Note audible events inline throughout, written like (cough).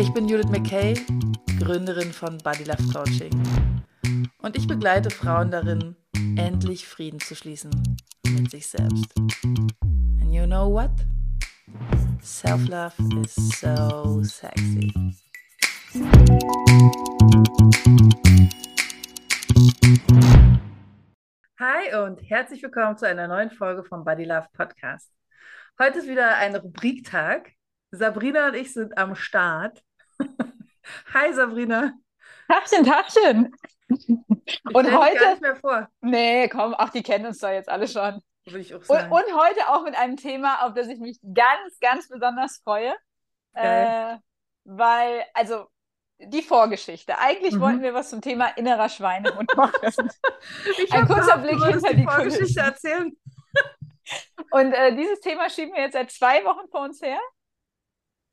Ich bin Judith McKay, Gründerin von Body Love Coaching. Und ich begleite Frauen darin, endlich Frieden zu schließen mit sich selbst. And you know what? Self-love is so sexy. Hi und herzlich willkommen zu einer neuen Folge vom Body Love Podcast. Heute ist wieder ein Rubriktag. Sabrina und ich sind am Start. Hi Sabrina. Tachchen, Tachchen. Ich Und stell mich gar heute, nicht mehr vor. nee, komm, ach, die kennen uns doch jetzt alle schon. Würde ich auch Und, sagen. und heute auch mit einem Thema, auf das ich mich ganz, ganz besonders freue. Äh, weil, also, die Vorgeschichte. Eigentlich Mhm. wollten wir was zum Thema innerer Schweinehund machen. (laughs) Ich ein kurzer Blick du hinter die die Vorgeschichte Kulissen. erzählen. Und äh, dieses Thema schieben wir jetzt seit zwei Wochen vor uns her.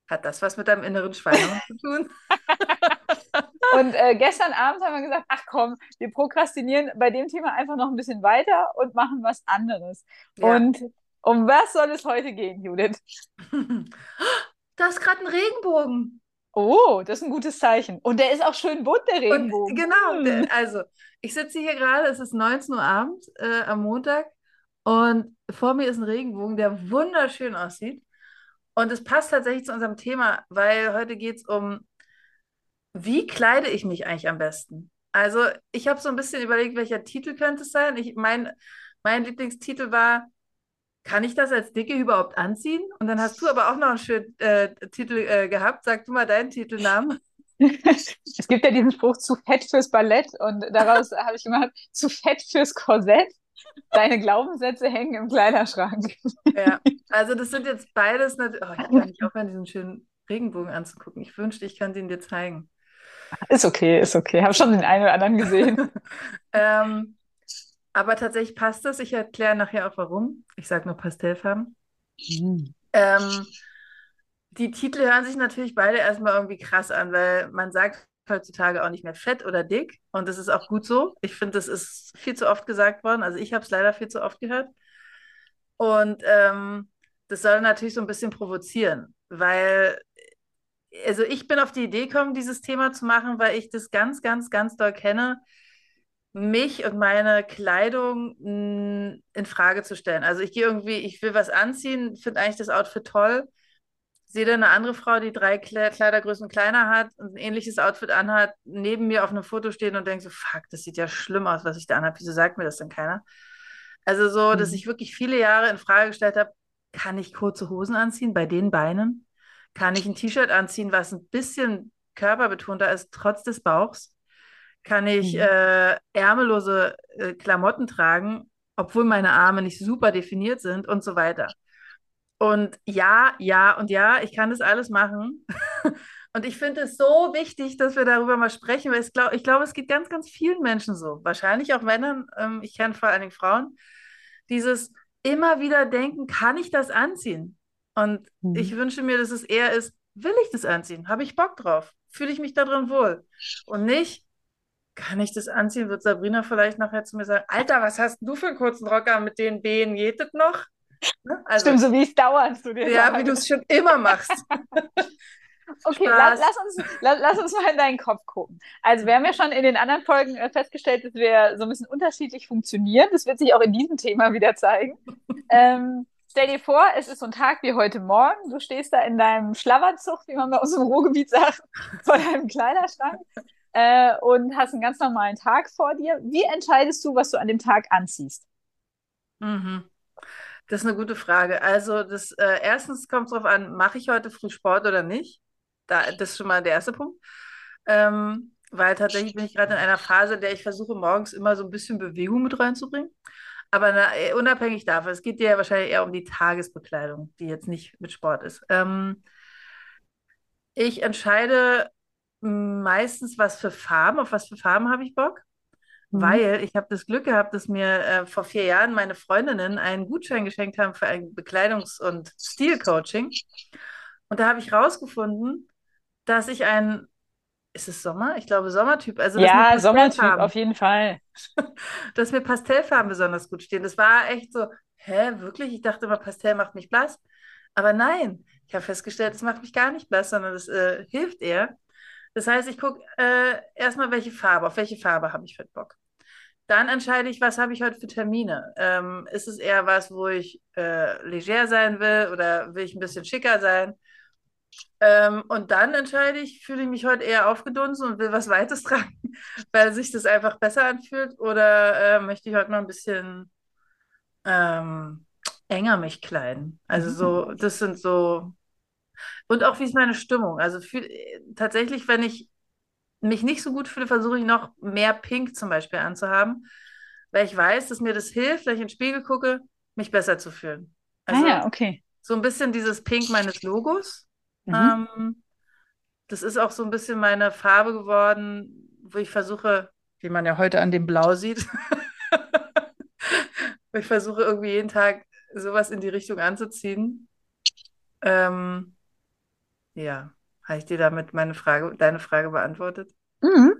Hat das was mit deinem inneren Schweinehund zu tun? (laughs) Und äh, gestern Abend haben wir gesagt, ach komm, wir prokrastinieren bei dem Thema einfach noch ein bisschen weiter und machen was anderes. Ja. Und um was soll es heute gehen, Judith? (gasps) Da ist gerade ein Regenbogen. Oh, das ist ein gutes Zeichen. Und der ist auch schön bunt, der Und Regenbogen. genau, Hm. der, also ich sitze hier gerade, es ist 19 Uhr abends äh, am Montag und vor mir ist ein Regenbogen, der wunderschön aussieht. Und es passt tatsächlich zu unserem Thema, weil heute geht es um, wie kleide ich mich eigentlich am besten? Also ich habe so ein bisschen überlegt, welcher Titel könnte es sein. Ich, mein, mein Lieblingstitel war, kann ich das als Dicke überhaupt anziehen? Und dann hast du aber auch noch einen schönen äh, Titel äh, gehabt. Sag du mal deinen Titelnamen. (laughs) Es gibt ja diesen Spruch, zu fett fürs Ballett. Und daraus habe ich gemacht, zu fett fürs Korsett. Deine Glaubenssätze hängen im Kleiderschrank. Ja, also das sind jetzt beides natürlich. Oh, ich kann nicht aufhören, diesen schönen Regenbogen anzugucken. Ich wünschte, ich könnte ihn dir zeigen. Ist okay, ist okay. Habe schon den einen oder anderen gesehen. (laughs) Ähm, aber tatsächlich passt das. Ich erkläre nachher auch warum. Ich sage nur Pastellfarben. Ähm, die Titel hören sich natürlich beide erstmal irgendwie krass an, weil man sagt heutzutage auch nicht mehr fett oder dick. Und das ist auch gut so. Ich finde, das ist viel zu oft gesagt worden. Also ich habe es leider viel zu oft gehört. Und ähm, das soll natürlich so ein bisschen provozieren, weil, also ich bin auf die Idee gekommen, dieses Thema zu machen, weil ich das ganz, ganz, ganz doll kenne, mich und meine Kleidung in Frage zu stellen. Also ich gehe irgendwie, ich will was anziehen, finde eigentlich das Outfit toll, sehe dann eine andere Frau, die drei Kle Kleidergrößen kleiner hat und ein ähnliches Outfit anhat, neben mir auf einem Foto stehen und denke so, fuck, das sieht ja schlimm aus, was ich da anhabe. Wieso sagt mir das denn keiner? Also so, dass Mhm. ich wirklich viele Jahre in Frage gestellt habe, kann ich kurze Hosen anziehen bei den Beinen? Kann ich ein T-Shirt anziehen, was ein bisschen körperbetonter ist, trotz des Bauchs? Kann ich Mhm. äh, ärmellose äh, Klamotten tragen, obwohl meine Arme nicht super definiert sind und so weiter? Und ja, ja und ja, ich kann das alles machen. (laughs) Und ich finde es so wichtig, dass wir darüber mal sprechen, weil glaub, ich glaube, es geht ganz, ganz vielen Menschen so. Wahrscheinlich auch Männern, ähm, ich kenne vor allen Dingen Frauen, dieses immer wieder denken, kann ich das anziehen? Und ich Mhm. wünsche mir, dass es eher ist, will ich das anziehen? Habe ich Bock drauf? Fühle ich mich da drin wohl? Und nicht, kann ich das anziehen? Wird Sabrina vielleicht nachher zu mir sagen, Alter, was hast du für einen kurzen Rocker mit den Beinen? Geht das noch? Ne? Also, Stimmt, so wie es dauernd zu dir ja, sage. wie du es schon immer machst. (laughs) Okay, la Spaß. lass uns, la lass uns mal in deinen Kopf gucken. Also wir haben ja schon in den anderen Folgen äh, festgestellt, dass wir so ein bisschen unterschiedlich funktionieren. Das wird sich auch in diesem Thema wieder zeigen. (laughs) Ähm, stell dir vor, es ist so ein Tag wie heute Morgen. Du stehst da in deinem Schlafanzug, wie man bei uns im Ruhrgebiet sagt, (laughs) vor deinem Kleiderschrank äh, und hast einen ganz normalen Tag vor dir. Wie entscheidest du, was du an dem Tag anziehst? Mhm. Das ist eine gute Frage. Also, das äh, erstens kommt es darauf an, mache ich heute früh Sport oder nicht? Da, das ist schon mal der erste Punkt. Ähm, weil tatsächlich bin ich gerade in einer Phase, in der ich versuche, morgens immer so ein bisschen Bewegung mit reinzubringen. Aber na, äh, unabhängig davon, es geht dir ja wahrscheinlich eher um die Tagesbekleidung, die jetzt nicht mit Sport ist. Ähm, ich entscheide meistens was für Farben. Auf was für Farben habe ich Bock? Mhm. Weil ich habe das Glück gehabt, dass mir äh, vor vier Jahren meine Freundinnen einen Gutschein geschenkt haben für ein Bekleidungs- und Stilcoaching. Und da habe ich rausgefunden, dass ich ein, ist es Sommer? Ich glaube Sommertyp. Also ja, Sommertyp auf jeden Fall. (laughs) dass mir Pastellfarben besonders gut stehen. Das war echt so, hä, wirklich? Ich dachte immer, Pastell macht mich blass. Aber nein, ich habe festgestellt, es macht mich gar nicht blass, sondern es äh, hilft eher. Das heißt, ich gucke äh, erstmal, welche Farbe, auf welche Farbe habe ich heute Bock. Dann entscheide ich, was habe ich heute für Termine. Ähm, ist es eher was, wo ich äh, leger sein will oder will ich ein bisschen schicker sein? Ähm, und dann entscheide ich, fühle ich mich heute eher aufgedunsen und will was Weites (laughs) tragen, weil sich das einfach besser anfühlt oder äh, möchte ich heute noch ein bisschen ähm, enger mich kleiden. Also so, mhm. das sind so. Und auch wie ist meine Stimmung? Also für, tatsächlich, wenn ich mich nicht so gut fühle, versuche ich noch mehr Pink zum Beispiel anzuhaben, weil ich weiß, dass mir das hilft, wenn ich in den Spiegel gucke, mich besser zu fühlen. Also ah ja, okay. So ein bisschen dieses Pink meines Logos. Mhm. Ähm, das ist auch so ein bisschen meine Farbe geworden, wo ich versuche, wie man ja heute an dem Blau sieht, (laughs) ich versuche irgendwie jeden Tag sowas in die Richtung anzuziehen. Ähm, ja, habe ich dir damit meine Frage, deine Frage beantwortet? Mhm.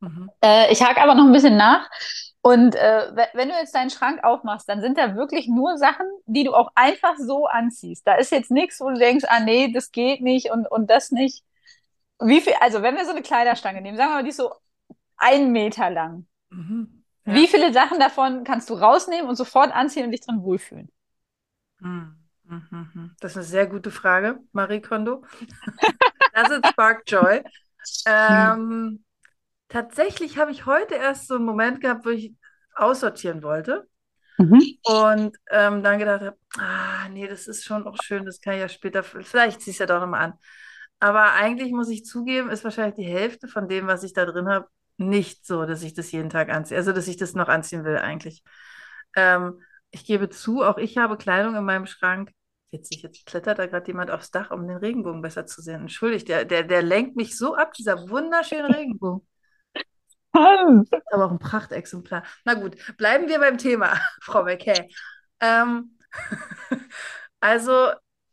Mhm. Äh, ich hake aber noch ein bisschen nach. Und äh, wenn du jetzt deinen Schrank aufmachst, dann sind da wirklich nur Sachen, die du auch einfach so anziehst. Da ist jetzt nichts, wo du denkst, ah nee, das geht nicht und, und das nicht. Wie viel, also wenn wir so eine Kleiderstange nehmen, sagen wir mal, die ist so ein Meter lang. Mhm. Ja. Wie viele Sachen davon kannst du rausnehmen und sofort anziehen und dich drin wohlfühlen? Hm, hm, hm, das ist eine sehr gute Frage, Marie Kondo. (laughs) das ist Spark Joy. Ähm, tatsächlich habe ich heute erst so einen Moment gehabt, wo ich aussortieren wollte. Mhm. Und ähm, dann gedacht habe, ah, nee, das ist schon auch schön, das kann ich ja später, vielleicht ziehst du ja doch nochmal an. Aber eigentlich muss ich zugeben, ist wahrscheinlich die Hälfte von dem, was ich da drin habe, nicht so, dass ich das jeden Tag anziehe. Also, dass ich das noch anziehen will, eigentlich. Ähm, ich gebe zu, auch ich habe Kleidung in meinem Schrank. Witzig, jetzt klettert da gerade jemand aufs Dach, um den Regenbogen besser zu sehen. Entschuldigt, der, der, der lenkt mich so ab, dieser wunderschöne Regenbogen. Aber auch ein Prachtexemplar. Na gut, bleiben wir beim Thema, (laughs) Frau McKay. Ähm, (laughs) also,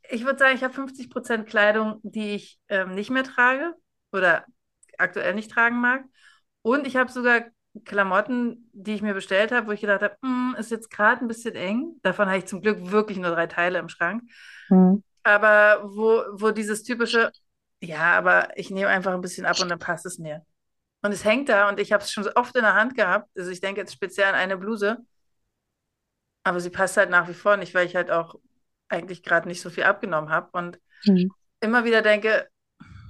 ich würde sagen, ich habe 50 Prozent Kleidung, die ich ähm, nicht mehr trage oder aktuell nicht tragen mag. Und ich habe sogar Klamotten, die ich mir bestellt habe, wo ich gedacht habe, hm, ist jetzt gerade ein bisschen eng. Davon habe ich zum Glück wirklich nur drei Teile im Schrank. Mhm. Aber wo, wo dieses typische, ja, aber ich nehme einfach ein bisschen ab und dann passt es mir. Und es hängt da und ich habe es schon so oft in der Hand gehabt. Also ich denke jetzt speziell an eine Bluse. Aber sie passt halt nach wie vor nicht, weil ich halt auch eigentlich gerade nicht so viel abgenommen habe. Und mhm. immer wieder denke,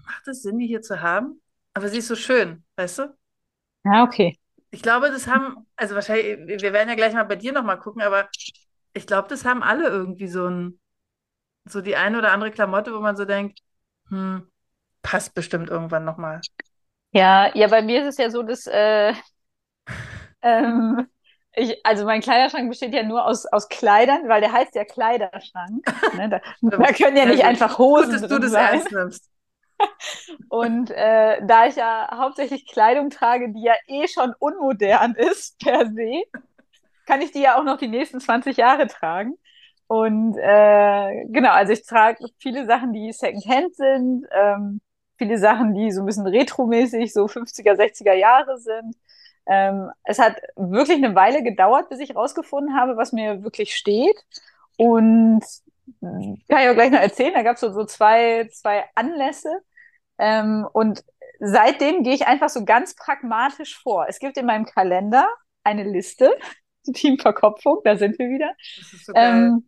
macht es Sinn, die hier zu haben? Aber sie ist so schön, weißt du? Ja, okay. Ich glaube, das haben, also wahrscheinlich, wir werden ja gleich mal bei dir nochmal gucken, aber ich glaube, das haben alle irgendwie so ein, so die eine oder andere Klamotte, wo man so denkt, hm, passt bestimmt irgendwann nochmal. Ja, ja, bei mir ist es ja so, dass äh, (laughs) ähm, ich, also mein Kleiderschrank besteht ja nur aus, aus Kleidern, weil der heißt ja Kleiderschrank. (laughs) Ne? Da, da können ja nicht einfach Hosen Gut, dass du das sein. ernst nimmst. Und äh, da ich ja hauptsächlich Kleidung trage, die ja eh schon unmodern (laughs) ist per se, kann ich die ja auch noch die nächsten 20 Jahre tragen. Und äh, genau, also ich trage viele Sachen, die Secondhand sind, ähm, viele Sachen, die so ein bisschen retromäßig, so 50er, 60er Jahre sind. Ähm, es hat wirklich eine Weile gedauert, bis ich rausgefunden habe, was mir wirklich steht. Und kann ich auch gleich noch erzählen, da gab es so, so zwei, zwei Anlässe. Ähm, und seitdem gehe ich einfach so ganz pragmatisch vor. Es gibt in meinem Kalender eine Liste, (laughs) Teamverkopfung, da sind wir wieder. So ähm,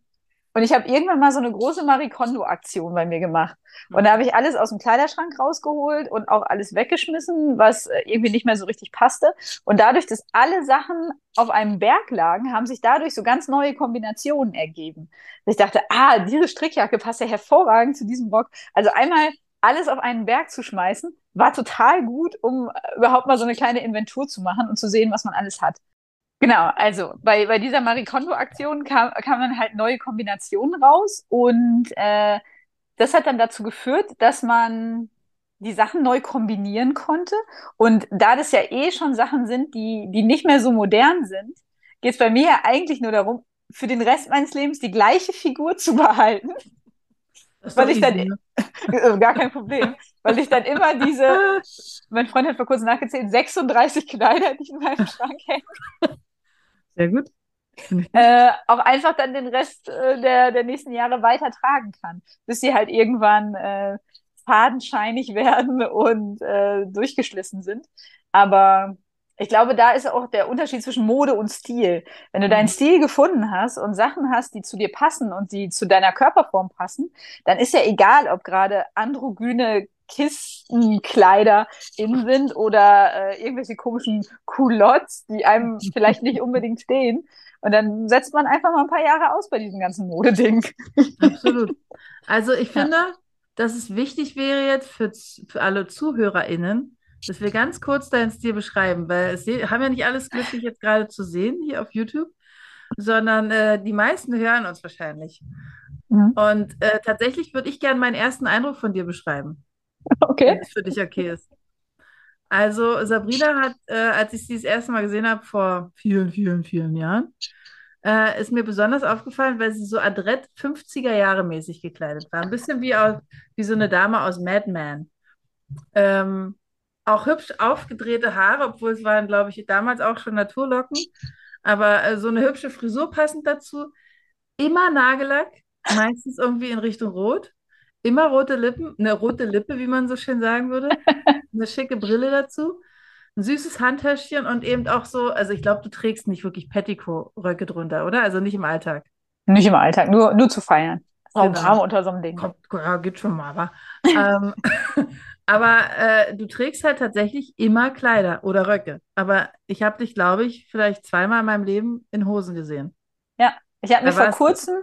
und ich habe irgendwann mal so eine große Marie Kondo-Aktion bei mir gemacht. Und da habe ich alles aus dem Kleiderschrank rausgeholt und auch alles weggeschmissen, was äh, irgendwie nicht mehr so richtig passte. Und dadurch, dass alle Sachen auf einem Berg lagen, haben sich dadurch so ganz neue Kombinationen ergeben. Ich dachte, ah, diese Strickjacke passt ja hervorragend zu diesem Rock. Also einmal alles auf einen Berg zu schmeißen, war total gut, um äh, überhaupt mal so eine kleine Inventur zu machen und zu sehen, was man alles hat. Genau, also bei, bei dieser Marie Kondo-Aktion kam, kam dann halt neue Kombinationen raus und äh, das hat dann dazu geführt, dass man die Sachen neu kombinieren konnte. Und da das ja eh schon Sachen sind, die, die nicht mehr so modern sind, geht es bei mir ja eigentlich nur darum, für den Rest meines Lebens die gleiche Figur zu behalten. Weil ich dann, ne? (laughs) gar kein Problem, weil ich dann immer diese, (laughs) mein Freund hat vor kurzem nachgezählt, 36 Kleider, die ich in meinem Schrank hängen. Sehr gut. Äh, auch einfach dann den Rest äh, der, der nächsten Jahre weiter tragen kann, bis sie halt irgendwann äh, fadenscheinig (laughs) werden und äh, durchgeschlissen sind. Aber ich glaube, da ist auch der Unterschied zwischen Mode und Stil. Wenn du deinen mhm. Stil gefunden hast und Sachen hast, die zu dir passen und die zu deiner Körperform passen, dann ist ja egal, ob gerade androgyne Kistenkleider in (laughs) sind oder äh, irgendwelche komischen Culottes, die einem (laughs) vielleicht nicht unbedingt stehen. Und dann setzt man einfach mal ein paar Jahre aus bei diesem ganzen Modeding. Absolut. Also ich (laughs) finde, ja. dass es wichtig wäre jetzt für, für alle ZuhörerInnen, dass wir ganz kurz deinen Stil beschreiben, weil es haben ja nicht alles glücklich jetzt gerade zu sehen hier auf YouTube, sondern äh, die meisten hören uns wahrscheinlich. Mhm. Und äh, tatsächlich würde ich gerne meinen ersten Eindruck von dir beschreiben. Okay. Wenn es für dich okay ist. Also Sabrina hat, äh, als ich sie das erste Mal gesehen habe, vor vielen, vielen, vielen Jahren, äh, ist mir besonders aufgefallen, weil sie so adrett 50er Jahre mäßig gekleidet war. Ein bisschen wie, aus, wie so eine Dame aus Mad Men. Ähm, auch hübsch aufgedrehte Haare, obwohl es waren, glaube ich, damals auch schon Naturlocken. Aber äh, so eine hübsche Frisur passend dazu. Immer Nagellack, meistens irgendwie in Richtung Rot. Immer rote Lippen, eine rote Lippe, wie man so schön sagen würde. (laughs) Eine schicke Brille dazu. Ein süßes Handtäschchen und eben auch so, also ich glaube, du trägst nicht wirklich Petticoat-Röcke drunter, oder? Also nicht im Alltag. Nicht im Alltag, nur, nur zu feiern. Genau. Warm unter so einem Ding. Kommt, ja, geht schon mal, aber. (laughs) ähm, Aber äh, du trägst halt tatsächlich immer Kleider oder Röcke. Aber ich habe dich, glaube ich, vielleicht zweimal in meinem Leben in Hosen gesehen. Ja, ich habe mir vor kurzem,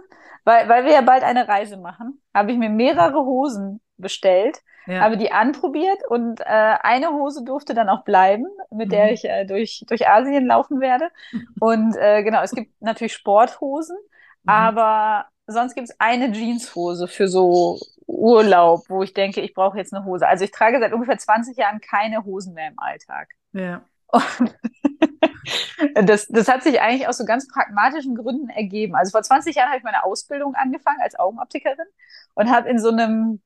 weil, weil wir ja bald eine Reise machen, habe ich mir mehrere Hosen bestellt, ja. habe die anprobiert und äh, eine Hose durfte dann auch bleiben, mit mhm. der ich äh, durch, durch Asien laufen werde. (laughs) Und äh, genau, es gibt natürlich Sporthosen, mhm. aber sonst gibt es eine Jeanshose für so Urlaub, wo ich denke, ich brauche jetzt eine Hose. Also ich trage seit ungefähr 20 Jahren keine Hosen mehr im Alltag. Ja. Und (laughs) das, das hat sich eigentlich aus so ganz pragmatischen Gründen ergeben. Also vor 20 Jahren habe ich meine Ausbildung angefangen als Augenoptikerin und habe in so einem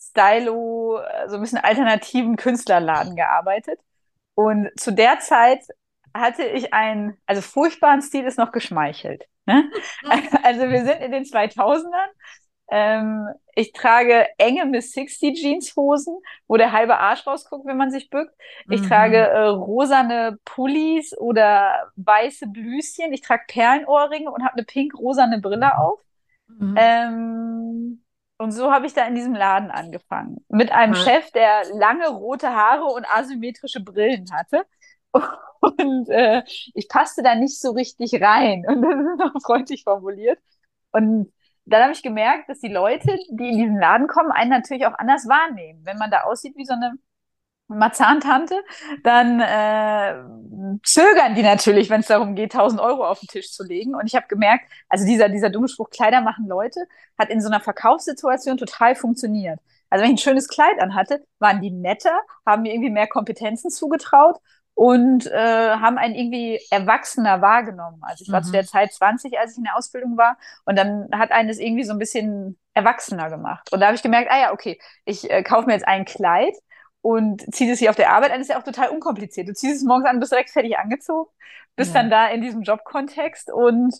Stylo, so ein bisschen alternativen Künstlerladen gearbeitet. Und zu der Zeit hatte ich einen, also furchtbaren Stil ist noch geschmeichelt. Ne? (laughs) Also wir sind in den 2000ern ähm, ich trage enge Miss 60 Jeanshosen, wo der halbe Arsch rausguckt, wenn man sich bückt. Ich mhm. trage äh, rosane Pullis oder weiße Blüschen. Ich trage Perlenohrringe und habe eine pink-rosane Brille auf. Mhm. Ähm, und so habe ich da in diesem Laden angefangen. Mit einem ja. Chef, der lange rote Haare und asymmetrische Brillen hatte. (laughs) Und äh, ich passte da nicht so richtig rein. Und das ist noch freundlich formuliert. Und dann habe ich gemerkt, dass die Leute, die in diesen Laden kommen, einen natürlich auch anders wahrnehmen. Wenn man da aussieht wie so eine Marzahntante, dann äh, zögern die natürlich, wenn es darum geht, 1000 Euro auf den Tisch zu legen. Und ich habe gemerkt, also dieser, dieser dumme Spruch, Kleider machen Leute, hat in so einer Verkaufssituation total funktioniert. Also wenn ich ein schönes Kleid anhatte, waren die netter, haben mir irgendwie mehr Kompetenzen zugetraut und äh, haben einen irgendwie erwachsener wahrgenommen. Also ich war mhm. zu der Zeit 20, als ich in der Ausbildung war und dann hat einen das irgendwie so ein bisschen erwachsener gemacht. Und da habe ich gemerkt, ah ja, okay, ich äh, kaufe mir jetzt ein Kleid und ziehe es hier auf der Arbeit an, das ist ja auch total unkompliziert. Du ziehst es morgens an, bist direkt fertig angezogen, bist ja. dann da in diesem Jobkontext und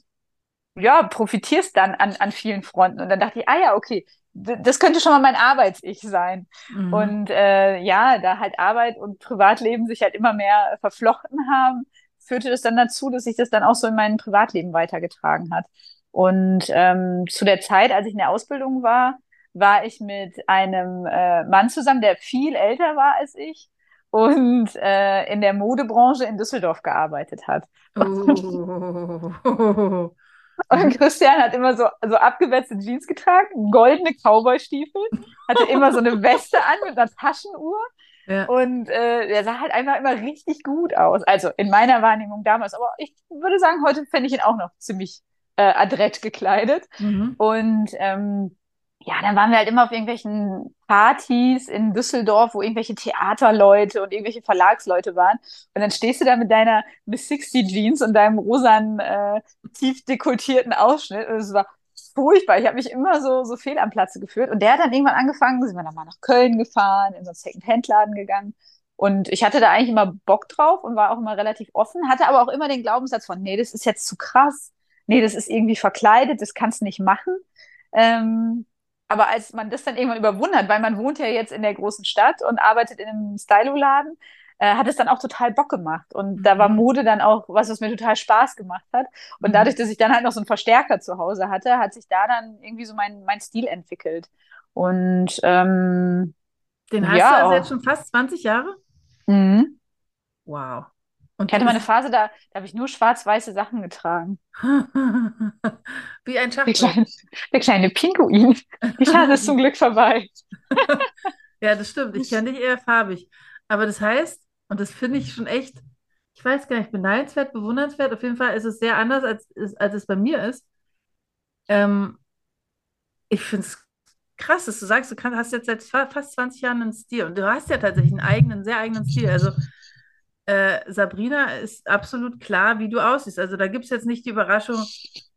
ja, profitierst dann an, an vielen Fronten. Und dann dachte ich, ah ja, okay, das könnte schon mal mein Arbeits-Ich sein. Mhm. Und äh, ja, da halt Arbeit und Privatleben sich halt immer mehr verflochten haben, führte das dann dazu, dass sich das dann auch so in meinem Privatleben weitergetragen hat. Und ähm, zu der Zeit, als ich in der Ausbildung war, war ich mit einem äh, Mann zusammen, der viel älter war als ich und äh, in der Modebranche in Düsseldorf gearbeitet hat. Oh. (laughs) Und. (laughs) Christian hat immer so, so abgewetzte Jeans getragen, goldene Cowboy-Stiefel, hatte immer so eine Weste an mit einer Taschenuhr. Ja. Und äh, er sah halt einfach immer richtig gut aus. Also in meiner Wahrnehmung damals. Aber ich würde sagen, heute fände ich ihn auch noch ziemlich äh, adrett gekleidet. Mhm. Und ähm, ja, dann waren wir halt immer auf irgendwelchen Partys in Düsseldorf, wo irgendwelche Theaterleute und irgendwelche Verlagsleute waren. Und dann stehst du da mit deiner Miss 60 Jeans und deinem rosanen, äh, tief dekoltierten Ausschnitt. Und es war furchtbar. Ich habe mich immer so, so fehl am Platze geführt. Und der hat dann irgendwann angefangen, sind wir dann mal nach Köln gefahren, in so einen Second-Hand-Laden gegangen. Und ich hatte da eigentlich immer Bock drauf und war auch immer relativ offen, hatte aber auch immer den Glaubenssatz von, nee, das ist jetzt zu krass. Nee, das ist irgendwie verkleidet, das kannst du nicht machen. Ähm, aber als man das dann irgendwann überwunden hat, weil man wohnt ja jetzt in der großen Stadt und arbeitet in einem Stylo-Laden, äh, hat es dann auch total Bock gemacht. Und mhm. da war mhm. Mode dann auch was, was mir total Spaß gemacht hat. Und mhm. dadurch, dass ich dann halt noch so einen Verstärker zu Hause hatte, hat sich da dann irgendwie so mein, mein Stil entwickelt. Und ähm, den hast ja, du also jetzt schon fast 20 Jahre? Mhm. Wow. Und ich hatte mal eine Phase, da, da habe ich nur schwarz-weiße Sachen getragen. (laughs) Wie ein Schachbrett. Der kleine, der kleine Pinguin. Die Phase ist zum (laughs) Glück vorbei. ja, das stimmt. Ich kenne dich eher farbig. Aber das heißt, und das finde ich schon echt, ich weiß gar nicht, beneidenswert, bewundernswert. Auf jeden Fall ist es sehr anders, als, als es bei mir ist. Ähm, ich finde es krass, dass du sagst, du kann, hast jetzt seit fast 20 Jahren einen Stil und du hast ja tatsächlich einen eigenen, sehr eigenen Stil. Also äh, Sabrina ist absolut klar, wie du aussiehst. Also da gibt es jetzt nicht die Überraschung,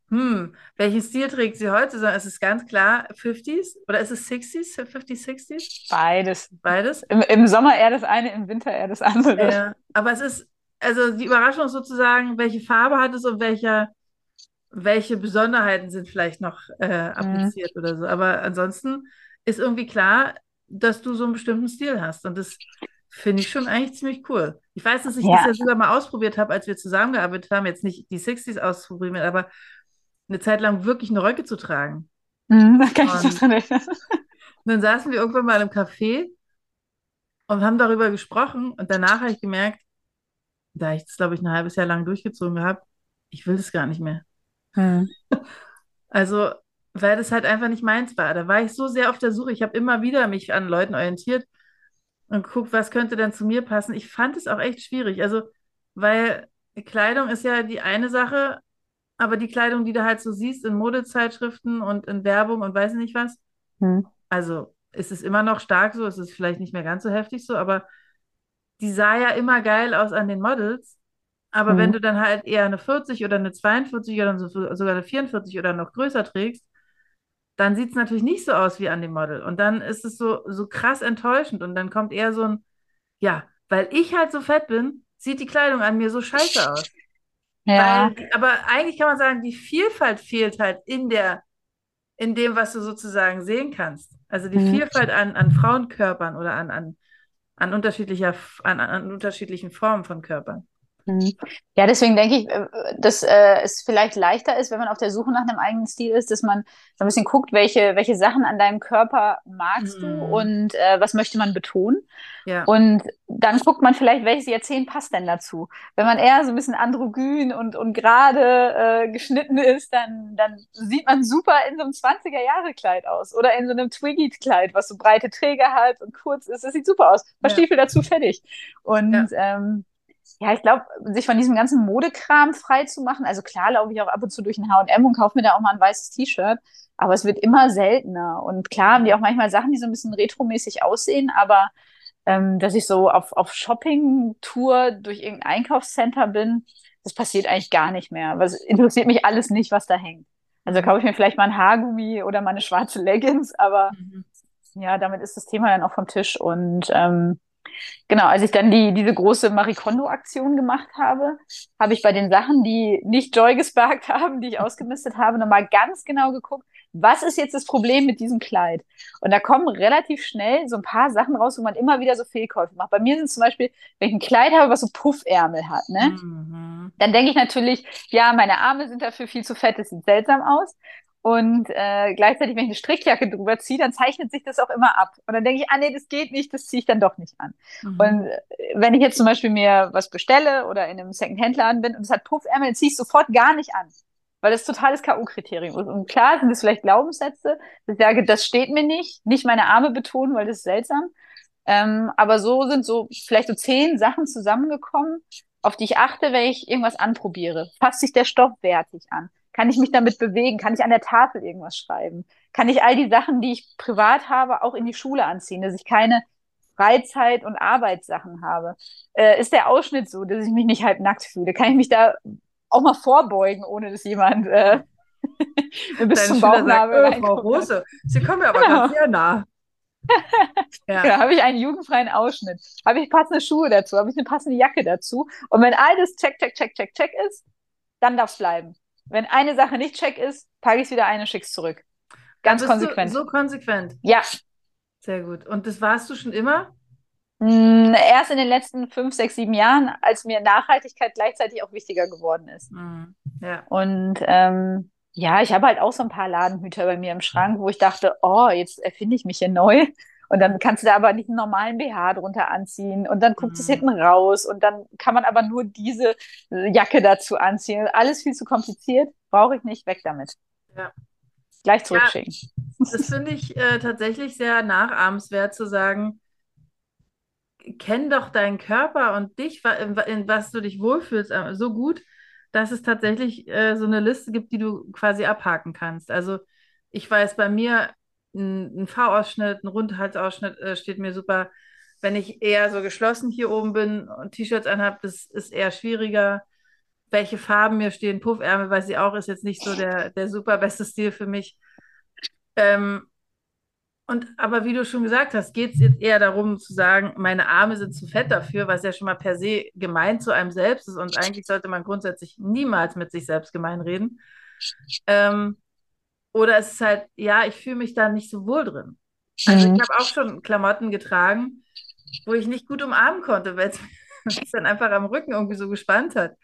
hm, welchen Stil trägt sie heute, sondern es ist ganz klar 50s oder ist es 60s, 50s, 60s? Beides. Beides? Im, Im, Sommer eher das eine, im Winter eher das andere. Ja, aber es ist, also die Überraschung sozusagen, welche Farbe hat es und welcher, welche Besonderheiten sind vielleicht noch äh, appliziert mhm. oder so. Aber ansonsten ist irgendwie klar, dass du so einen bestimmten Stil hast. Und das Finde ich schon eigentlich ziemlich cool. Ich weiß, dass ich ja. das ja sogar mal ausprobiert habe, als wir zusammengearbeitet haben, jetzt nicht die 60s ausprobiert, aber eine Zeit lang wirklich eine Röcke zu tragen. Mhm, da kann ich und, und (laughs) dann saßen wir irgendwann mal im Café und haben darüber gesprochen und danach habe ich gemerkt, da ich das, glaube ich, ein halbes Jahr lang durchgezogen habe, ich will das gar nicht mehr. Mhm. (laughs) Also, weil das halt einfach nicht meins war. Da war ich so sehr auf der Suche. Ich habe immer wieder mich an Leuten orientiert und guck, was könnte denn zu mir passen. Ich fand es auch echt schwierig. Also, weil Kleidung ist ja die eine Sache, aber die Kleidung, die du halt so siehst in Modezeitschriften und in Werbung und weiß nicht was, hm. also ist es immer noch stark so, ist es vielleicht nicht mehr ganz so heftig so, aber die sah ja immer geil aus an den Models. Aber hm. wenn du dann halt eher eine 40 oder eine 42 oder sogar eine 44 oder noch größer trägst, dann sieht es natürlich nicht so aus wie an dem Model. Und dann ist es so, so krass enttäuschend. Und dann kommt eher so ein, ja, weil ich halt so fett bin, sieht die Kleidung an mir so scheiße aus. Ja. Weil, aber eigentlich kann man sagen, die Vielfalt fehlt halt in der, in dem, was du sozusagen sehen kannst. Also die mhm. Vielfalt an, an Frauenkörpern oder an, an, an, unterschiedlicher, an, an unterschiedlichen Formen von Körpern. Mhm. Ja, deswegen denke ich, äh, dass äh, es vielleicht leichter ist, wenn man auf der Suche nach einem eigenen Stil ist, dass man so ein bisschen guckt, welche, welche Sachen an deinem Körper magst du und äh, was möchte man betonen. Ja. Und dann guckt man vielleicht, welches Jahrzehnt passt denn dazu. Wenn man eher so ein bisschen androgyn und, und gerade äh, geschnitten ist, dann, dann sieht man super in so einem 20er-Jahre-Kleid aus oder in so einem Twiggy-Kleid, was so breite Träger hat und kurz ist. Das sieht super aus. Verstiefel ja. dazu fertig. Und ja. ähm, ja, ich glaube, sich von diesem ganzen Modekram frei zu machen. Also klar laufe ich auch ab und zu durch ein H&M und kaufe mir da auch mal ein weißes T-Shirt. Aber es wird immer seltener. Und klar haben die auch manchmal Sachen, die so ein bisschen retromäßig aussehen. Aber ähm, dass ich so auf, auf Shopping-Tour durch irgendein Einkaufscenter bin, das passiert eigentlich gar nicht mehr. Was interessiert mich alles nicht, was da hängt. Also kaufe ich mir vielleicht mal ein Haargummi oder mal eine schwarze Leggings, aber mhm. ja, damit ist das Thema dann auch vom Tisch. Und ähm, Genau, als ich dann die, diese große Marikondo-Aktion gemacht habe, habe ich bei den Sachen, die nicht Joy gesparkt (laughs) haben, die ich ausgemistet habe, nochmal ganz genau geguckt, was ist jetzt das Problem mit diesem Kleid? Und da kommen relativ schnell so ein paar Sachen raus, wo man immer wieder so Fehlkäufe macht. Bei mir sind zum Beispiel, wenn ich ein Kleid habe, was so Puffärmel hat, ne? Mhm. Dann denke ich natürlich, ja, meine Arme sind dafür viel zu fett, das sieht seltsam aus. Und äh, gleichzeitig, wenn ich eine Strickjacke drüber ziehe, dann zeichnet sich das auch immer ab. Und dann denke ich, ah nee, das geht nicht, das ziehe ich dann doch nicht an. Mhm. Und äh, wenn ich jetzt zum Beispiel mir was bestelle oder in einem Second-Hand-Laden bin und es hat Puffärmel, dann ziehe ich sofort gar nicht an. Weil das totales K.O.-Kriterium ist. Und klar sind es vielleicht Glaubenssätze, dass ich sage, das steht mir nicht, nicht meine Arme betonen, weil das ist seltsam. Ähm, aber so sind so vielleicht so zehn Sachen zusammengekommen, auf die ich achte, wenn ich irgendwas anprobiere. Fasst sich der Stoff wertig an? Kann ich mich damit bewegen? Kann ich an der Tafel irgendwas schreiben? kann ich all die Sachen, die ich privat habe, auch in die Schule anziehen, dass ich keine Freizeit- und Arbeitssachen habe. Äh, ist der Ausschnitt so, dass ich mich nicht halb nackt fühle? Kann ich mich da auch mal vorbeugen, ohne dass jemand äh, (laughs) bis zum Bauchnabel sagt, oh, Frau Rose, Sie kommen mir aber Genau. ganz sehr nah. (laughs) Ja. Ja, habe ich einen jugendfreien Ausschnitt. Habe ich passende Schuhe dazu? Habe ich eine passende Jacke dazu? Und wenn alles check, check, check, check, check ist, dann darf es bleiben. Wenn eine Sache nicht check ist, packe ich es wieder ein und schick's zurück. Ganz konsequent. So konsequent. Ja, Sehr gut. Und das warst du schon immer? mh, erst in den letzten fünf, sechs, sieben Jahren, als mir Nachhaltigkeit gleichzeitig auch wichtiger geworden ist. Mhm. Ja. Und ähm, ja, ich habe halt auch so ein paar Ladenhüter bei mir im Schrank, wo ich dachte, oh, jetzt erfinde ich mich hier neu. Und dann kannst du da aber nicht einen normalen BH drunter anziehen. Und dann guckt es Mhm. hinten raus. Und dann kann man aber nur diese Jacke dazu anziehen. Alles viel zu kompliziert. Brauche ich nicht. Weg damit. Ja. Gleich zurückschicken. Das finde ich äh, tatsächlich sehr nachahmenswert zu sagen, kenn doch deinen Körper und dich, in was du dich wohlfühlst, äh, so gut, dass es tatsächlich äh, so eine Liste gibt, die du quasi abhaken kannst. Also ich weiß, bei mir ein, ein V-Ausschnitt, ein Rundhalsausschnitt äh, steht mir super. Wenn ich eher so geschlossen hier oben bin und T-Shirts anhabe, das ist eher schwieriger. Welche Farben mir stehen, Puffärmel, weiß ich auch, ist jetzt nicht so der, der super beste Stil für mich. Ähm, und aber wie du schon gesagt hast, geht es jetzt eher darum zu sagen, meine Arme sind zu fett dafür, was ja schon mal per se gemein zu einem selbst ist. Und eigentlich sollte man grundsätzlich niemals mit sich selbst gemein reden. Ähm, oder es ist halt, ja, ich fühle mich da nicht so wohl drin. Also Mhm. ich habe auch schon Klamotten getragen, wo ich nicht gut umarmen konnte, weil es (laughs) dann einfach am Rücken irgendwie so gespannt hat.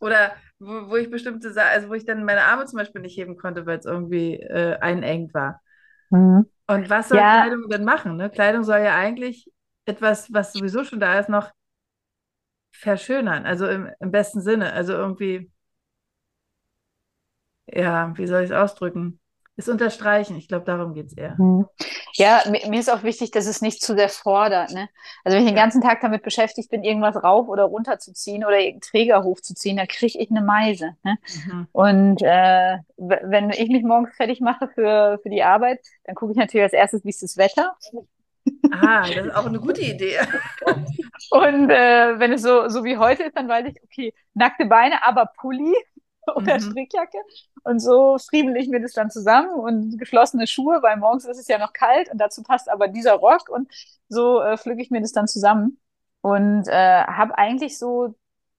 Oder wo, wo ich bestimmte, Sa also wo ich dann meine Arme zum Beispiel nicht heben konnte, weil es irgendwie äh, einengt war. Mhm. Und was soll Ja. Kleidung denn machen? Ne? Kleidung soll ja eigentlich etwas, was sowieso schon da ist, noch verschönern. Also im, im besten Sinne. Also irgendwie, ja, wie soll ich es ausdrücken? Es unterstreichen. Ich glaube, darum geht es eher. Mhm. Ja, mir, mir ist auch wichtig, dass es nicht zu sehr fordert. Ne? Also wenn ich den ganzen Tag damit beschäftigt bin, irgendwas rauf oder runter zu ziehen oder irgendeinen Träger hochzuziehen, dann kriege ich eine Meise. Ne? Mhm. Und äh, wenn ich mich morgens fertig mache für, für die Arbeit, dann gucke ich natürlich als erstes, wie ist das Wetter. Ah, das ist auch eine gute Idee. (laughs) Und äh, wenn es so, so wie heute ist, dann weiß ich, okay, nackte Beine, aber Pulli (laughs) oder Mhm. Strickjacke. Und so friemel ich mir das dann zusammen und geschlossene Schuhe, weil morgens ist es ja noch kalt und dazu passt aber dieser Rock und so äh, pflücke ich mir das dann zusammen. Und äh, habe eigentlich so,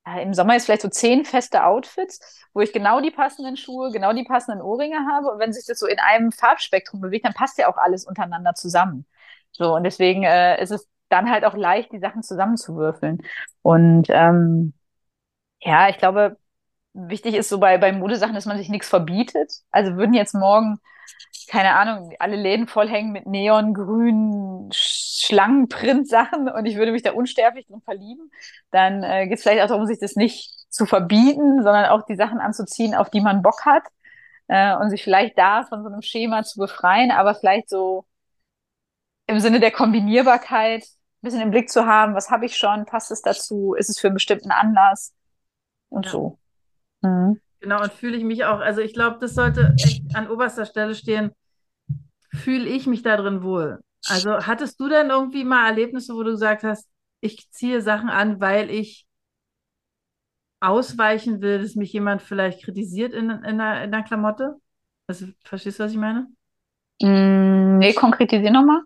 äh, im Sommer jetzt vielleicht so zehn feste Outfits, wo ich genau die passenden Schuhe, genau die passenden Ohrringe habe. Und wenn sich das so in einem Farbspektrum bewegt, dann passt ja auch alles untereinander zusammen. So, und deswegen äh, ist es dann halt auch leicht, die Sachen zusammenzuwürfeln. Und ähm, ja, ich glaube, wichtig ist so bei, bei Modesachen, dass man sich nichts verbietet. Also würden jetzt morgen, keine Ahnung, alle Läden vollhängen mit neongrünen Schlangenprint-Sachen (laughs) und ich würde mich da unsterblich drin verlieben, dann äh, geht es vielleicht auch darum, sich das nicht zu verbieten, sondern auch die Sachen anzuziehen, auf die man Bock hat äh, und sich vielleicht da von so einem Schema zu befreien, aber vielleicht so im Sinne der Kombinierbarkeit ein bisschen im Blick zu haben, was habe ich schon, passt es dazu, ist es für einen bestimmten Anlass und Ja. so. Mhm. Genau, und fühle ich mich auch, also ich glaube, das sollte echt an oberster Stelle stehen, fühle ich mich da drin wohl. Also hattest du denn irgendwie mal Erlebnisse, wo du gesagt hast, ich ziehe Sachen an, weil ich ausweichen will, dass mich jemand vielleicht kritisiert in, in, einer, in einer Klamotte? Also, verstehst du, was ich meine? Mm, nee, konkretisier nochmal.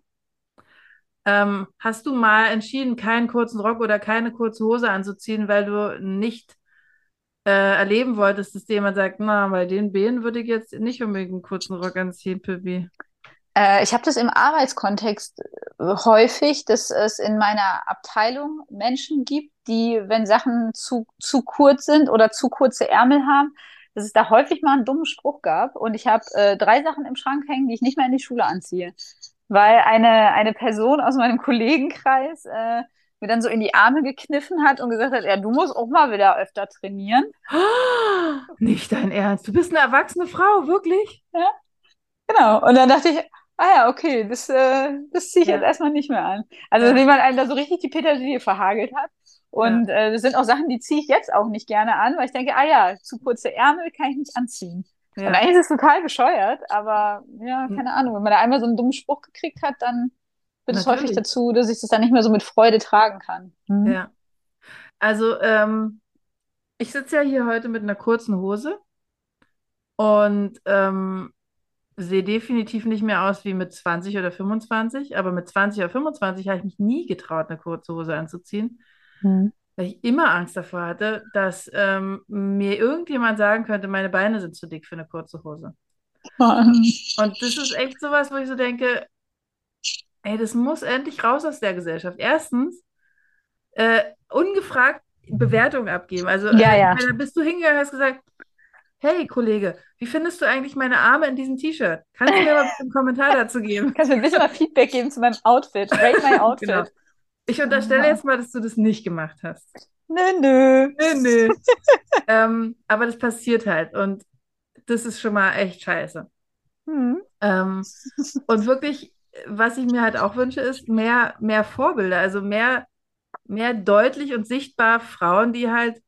Ähm, hast du mal entschieden, keinen kurzen Rock oder keine kurze Hose anzuziehen, weil du nicht äh, erleben wolltest, dass jemand sagt, na, bei den Beinen würde ich jetzt nicht unbedingt einen kurzen Rock anziehen, Pippi. Äh, ich habe das im Arbeitskontext äh, häufig, dass es in meiner Abteilung Menschen gibt, die, wenn Sachen zu, zu kurz sind oder zu kurze Ärmel haben, dass es da häufig mal einen dummen Spruch gab. Und ich habe äh, drei Sachen im Schrank hängen, die ich nicht mehr in die Schule anziehe. Weil eine, eine Person aus meinem (laughs) Kollegenkreis äh, mir dann so in die Arme gekniffen hat und gesagt hat, ja, du musst auch mal wieder öfter trainieren. (gasps) Nicht dein Ernst. Du bist eine erwachsene Frau, wirklich? Genau. Und dann dachte ich, ah ja, okay, das, äh, das ziehe ich Ja. jetzt erstmal nicht mehr an. Also, Ja. wie man einem da so richtig die Petersilie verhagelt hat. Und äh, das sind auch Sachen, die ziehe ich jetzt auch nicht gerne an, weil ich denke, ah ja, zu kurze Ärmel kann ich nicht anziehen. Ja. Und eigentlich ist es total bescheuert, aber ja, hm. keine Ahnung, wenn man da einmal so einen dummen Spruch gekriegt hat, dann führt es häufig dazu, dass ich das dann nicht mehr so mit Freude tragen kann. Mhm. Ja. Also, ähm, ich sitze ja hier heute mit einer kurzen Hose und ähm, sehe definitiv nicht mehr aus wie mit 20 oder 25, aber mit 20 oder 25 habe ich mich nie getraut, eine kurze Hose anzuziehen, mhm. weil ich immer Angst davor hatte, dass ähm, mir irgendjemand sagen könnte, meine Beine sind zu dick für eine kurze Hose. Und das ist echt sowas, wo ich so denke, ey, das muss endlich raus aus der Gesellschaft. Erstens, äh, ungefragt Bewertungen abgeben. Also, ja, ja. Äh, bist du hingegangen und hast gesagt, hey Kollege, wie findest du eigentlich meine Arme in diesem T-Shirt? Kannst du mir mal einen Kommentar dazu geben? (laughs) Kannst du mir ein bisschen mal Feedback geben zu meinem Outfit? Rate my (laughs) Outfit. Genau. Ich unterstelle jetzt mal, dass du das nicht gemacht hast. Nö, nö. Nö, nö. (laughs) ähm, aber das passiert halt und das ist schon mal echt scheiße. Hm. Ähm, und wirklich, was ich mir halt auch wünsche, ist mehr, mehr Vorbilder, also mehr, mehr deutlich und sichtbar Frauen, die halt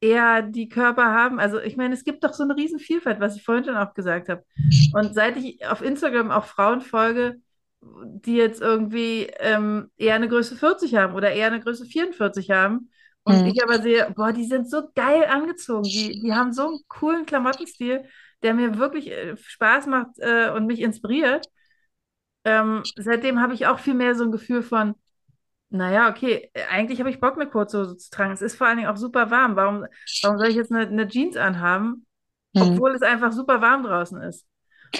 eher die Körper haben. Also ich meine, es gibt doch so eine riesen Vielfalt, was ich vorhin schon auch gesagt habe. Und seit ich auf Instagram auch Frauen folge, die jetzt irgendwie ähm, eher eine Größe 40 haben oder eher eine Größe 44 haben, und mhm. ich aber sehe, boah, die sind so geil angezogen, die, die haben so einen coolen Klamottenstil, der mir wirklich äh, Spaß macht äh, und mich inspiriert. Ähm, seitdem habe ich auch viel mehr so ein Gefühl von, naja, okay, eigentlich habe ich Bock, eine kurze Hose zu tragen. Es ist vor allen Dingen auch super warm. Warum, warum soll ich jetzt eine, eine Jeans anhaben, hm. obwohl es einfach super warm draußen ist?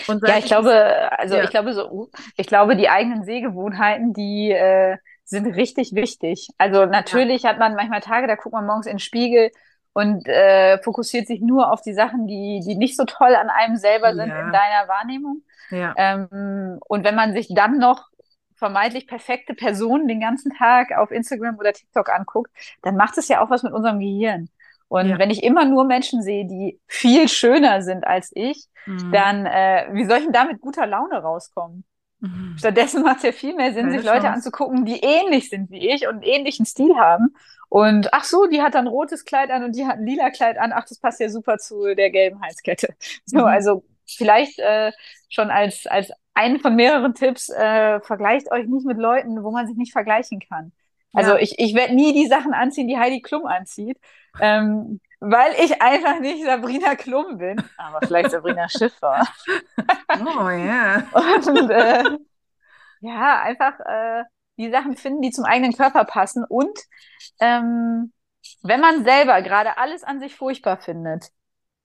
ja, ich glaube, also ja. ich glaube so, ich glaube, die eigenen Sehgewohnheiten, die äh, sind richtig wichtig. Also natürlich ja. hat man manchmal Tage, da guckt man morgens in den Spiegel und äh, fokussiert sich nur auf die Sachen, die, die nicht so toll an einem selber sind ja. in deiner Wahrnehmung. Ja. Ähm, und wenn man sich dann noch vermeintlich perfekte Person den ganzen Tag auf Instagram oder TikTok anguckt, dann macht es ja auch was mit unserem Gehirn. Und ja. wenn ich immer nur Menschen sehe, die viel schöner sind als ich, mhm. dann äh, wie soll ich denn da mit guter Laune rauskommen? Mhm. Stattdessen macht es ja viel mehr Sinn, Keine sich Leute Chance. anzugucken, die ähnlich sind wie ich und einen ähnlichen Stil haben. Und ach so, die hat dann ein rotes Kleid an und die hat ein lila Kleid an. Ach, das passt ja super zu der gelben Halskette. So, mhm. also vielleicht äh, schon als, als einen von mehreren Tipps, äh, vergleicht euch nicht mit Leuten, wo man sich nicht vergleichen kann. Also ja. ich, ich werde nie die Sachen anziehen, die Heidi Klum anzieht, ähm, weil ich einfach nicht Sabrina Klum bin, aber vielleicht Sabrina Schiffer. (laughs) oh ja. Und äh, ja, einfach äh, die Sachen finden, die zum eigenen Körper passen. Und ähm, wenn man selber gerade alles an sich furchtbar findet,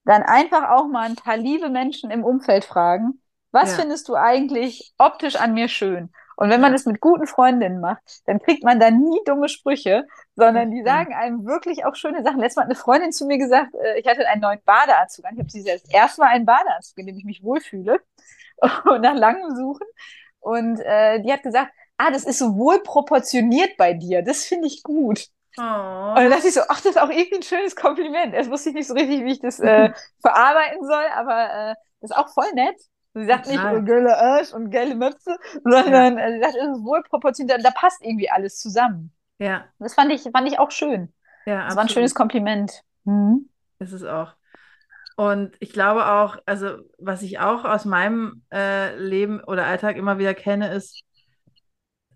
dann einfach auch mal ein paar liebe Menschen im Umfeld fragen, was ja. findest du eigentlich optisch an mir schön? Und wenn man es mit guten Freundinnen macht, dann kriegt man da nie dumme Sprüche, sondern die sagen einem wirklich auch schöne Sachen. Letztes Mal hat eine Freundin zu mir gesagt, äh, ich hatte einen neuen Badeanzug an. Ich habe sie das erste Mal einen Badeanzug, in dem ich mich wohlfühle. (laughs) Und nach langem Suchen. Und äh, die hat gesagt, ah, das ist so wohl proportioniert bei dir. Das finde ich gut. Oh. Und dann dachte ich so, ach, das ist auch irgendwie ein schönes Kompliment. Erst wusste ich nicht so richtig, wie ich das äh, (laughs) verarbeiten soll, aber äh, das ist auch voll nett. Sie sagt nicht oh, geile Arsch und geile Möpse, sondern ja. sie sagt, es ist wohl proportioniert, da passt irgendwie alles zusammen. Ja. Das fand ich, fand ich auch schön. Ja, das war ein schönes Kompliment. Mhm. Das ist auch. Und ich glaube auch, also was ich auch aus meinem äh, Leben oder Alltag immer wieder kenne, ist,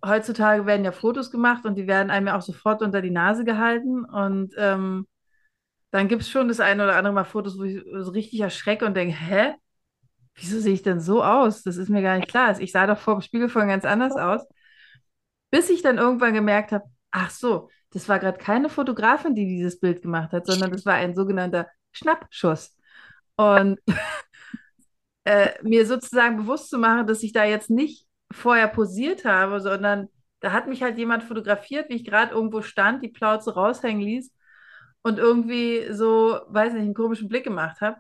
heutzutage werden ja Fotos gemacht und die werden einem ja auch sofort unter die Nase gehalten. Und ähm, dann gibt es schon das eine oder andere Mal Fotos, wo ich so richtig erschrecke und denke, hä? wieso sehe ich denn so aus? Das ist mir gar nicht klar. Also ich sah doch vor dem Spiegel vorhin ganz anders aus. Bis ich dann irgendwann gemerkt habe, ach so, das war gerade keine Fotografin, die dieses Bild gemacht hat, sondern das war ein sogenannter Schnappschuss. Und (laughs) äh, mir sozusagen bewusst zu machen, dass ich da jetzt nicht vorher posiert habe, sondern da hat mich halt jemand fotografiert, wie ich gerade irgendwo stand, die Plauze raushängen ließ und irgendwie so, weiß nicht, einen komischen Blick gemacht habe.